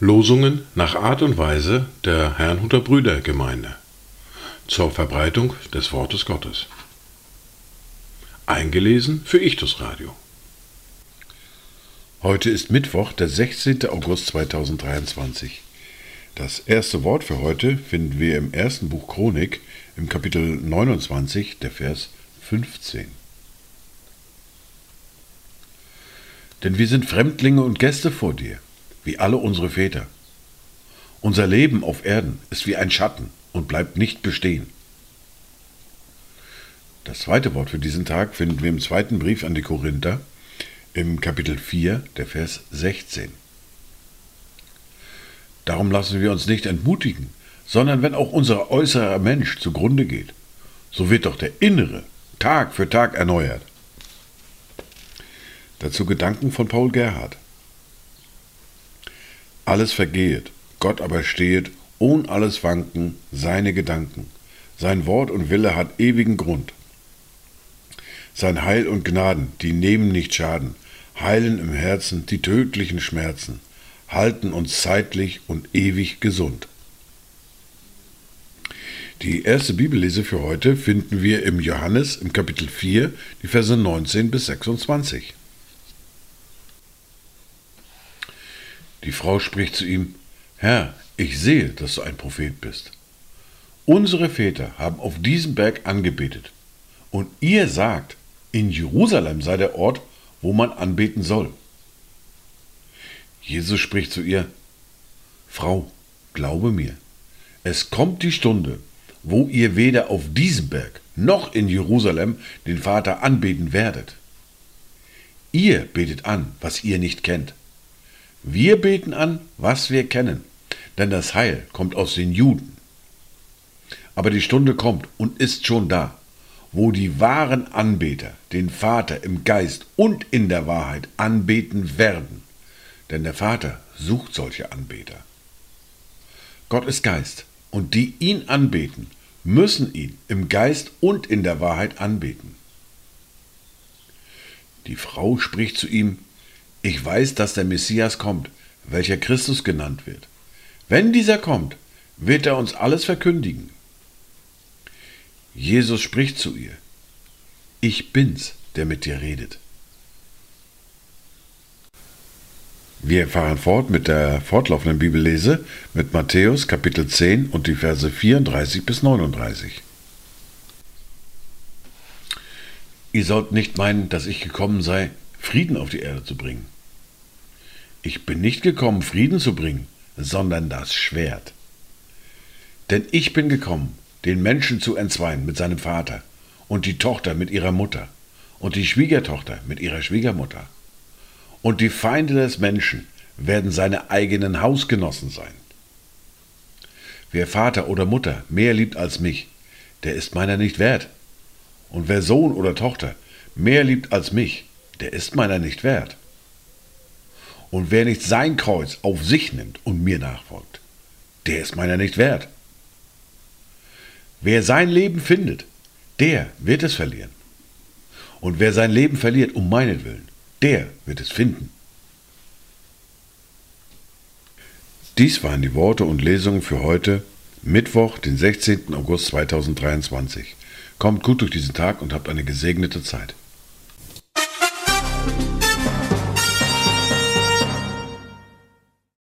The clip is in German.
Losungen nach Art und Weise der Herrnhuter Brüdergemeinde zur Verbreitung des Wortes Gottes. Eingelesen für Ichtus Radio. Heute ist Mittwoch, der 16. August 2023. Das erste Wort für heute finden wir im ersten Buch Chronik im Kapitel 29, der Vers 15. Denn wir sind Fremdlinge und Gäste vor dir wie alle unsere Väter. Unser Leben auf Erden ist wie ein Schatten und bleibt nicht bestehen. Das zweite Wort für diesen Tag finden wir im zweiten Brief an die Korinther im Kapitel 4, der Vers 16. Darum lassen wir uns nicht entmutigen, sondern wenn auch unser äußerer Mensch zugrunde geht, so wird doch der innere Tag für Tag erneuert. Dazu Gedanken von Paul Gerhard. Alles vergehet, Gott aber stehet, ohn alles Wanken, seine Gedanken. Sein Wort und Wille hat ewigen Grund. Sein Heil und Gnaden, die nehmen nicht Schaden, heilen im Herzen die tödlichen Schmerzen, halten uns zeitlich und ewig gesund. Die erste Bibellese für heute finden wir im Johannes im Kapitel 4, die Verse 19 bis 26. Die Frau spricht zu ihm, Herr, ich sehe, dass du ein Prophet bist. Unsere Väter haben auf diesem Berg angebetet, und ihr sagt, in Jerusalem sei der Ort, wo man anbeten soll. Jesus spricht zu ihr, Frau, glaube mir, es kommt die Stunde, wo ihr weder auf diesem Berg noch in Jerusalem den Vater anbeten werdet. Ihr betet an, was ihr nicht kennt. Wir beten an, was wir kennen, denn das Heil kommt aus den Juden. Aber die Stunde kommt und ist schon da, wo die wahren Anbeter den Vater im Geist und in der Wahrheit anbeten werden, denn der Vater sucht solche Anbeter. Gott ist Geist, und die ihn anbeten, müssen ihn im Geist und in der Wahrheit anbeten. Die Frau spricht zu ihm, ich weiß, dass der Messias kommt, welcher Christus genannt wird. Wenn dieser kommt, wird er uns alles verkündigen. Jesus spricht zu ihr, ich bin's, der mit dir redet. Wir fahren fort mit der fortlaufenden Bibellese mit Matthäus Kapitel 10 und die Verse 34 bis 39. Ihr sollt nicht meinen, dass ich gekommen sei, Frieden auf die Erde zu bringen. Ich bin nicht gekommen, Frieden zu bringen, sondern das Schwert. Denn ich bin gekommen, den Menschen zu entzweien mit seinem Vater und die Tochter mit ihrer Mutter und die Schwiegertochter mit ihrer Schwiegermutter. Und die Feinde des Menschen werden seine eigenen Hausgenossen sein. Wer Vater oder Mutter mehr liebt als mich, der ist meiner nicht wert. Und wer Sohn oder Tochter mehr liebt als mich, der ist meiner nicht wert. Und wer nicht sein Kreuz auf sich nimmt und mir nachfolgt, der ist meiner nicht wert. Wer sein Leben findet, der wird es verlieren. Und wer sein Leben verliert um meinetwillen, der wird es finden. Dies waren die Worte und Lesungen für heute, Mittwoch, den 16. August 2023. Kommt gut durch diesen Tag und habt eine gesegnete Zeit.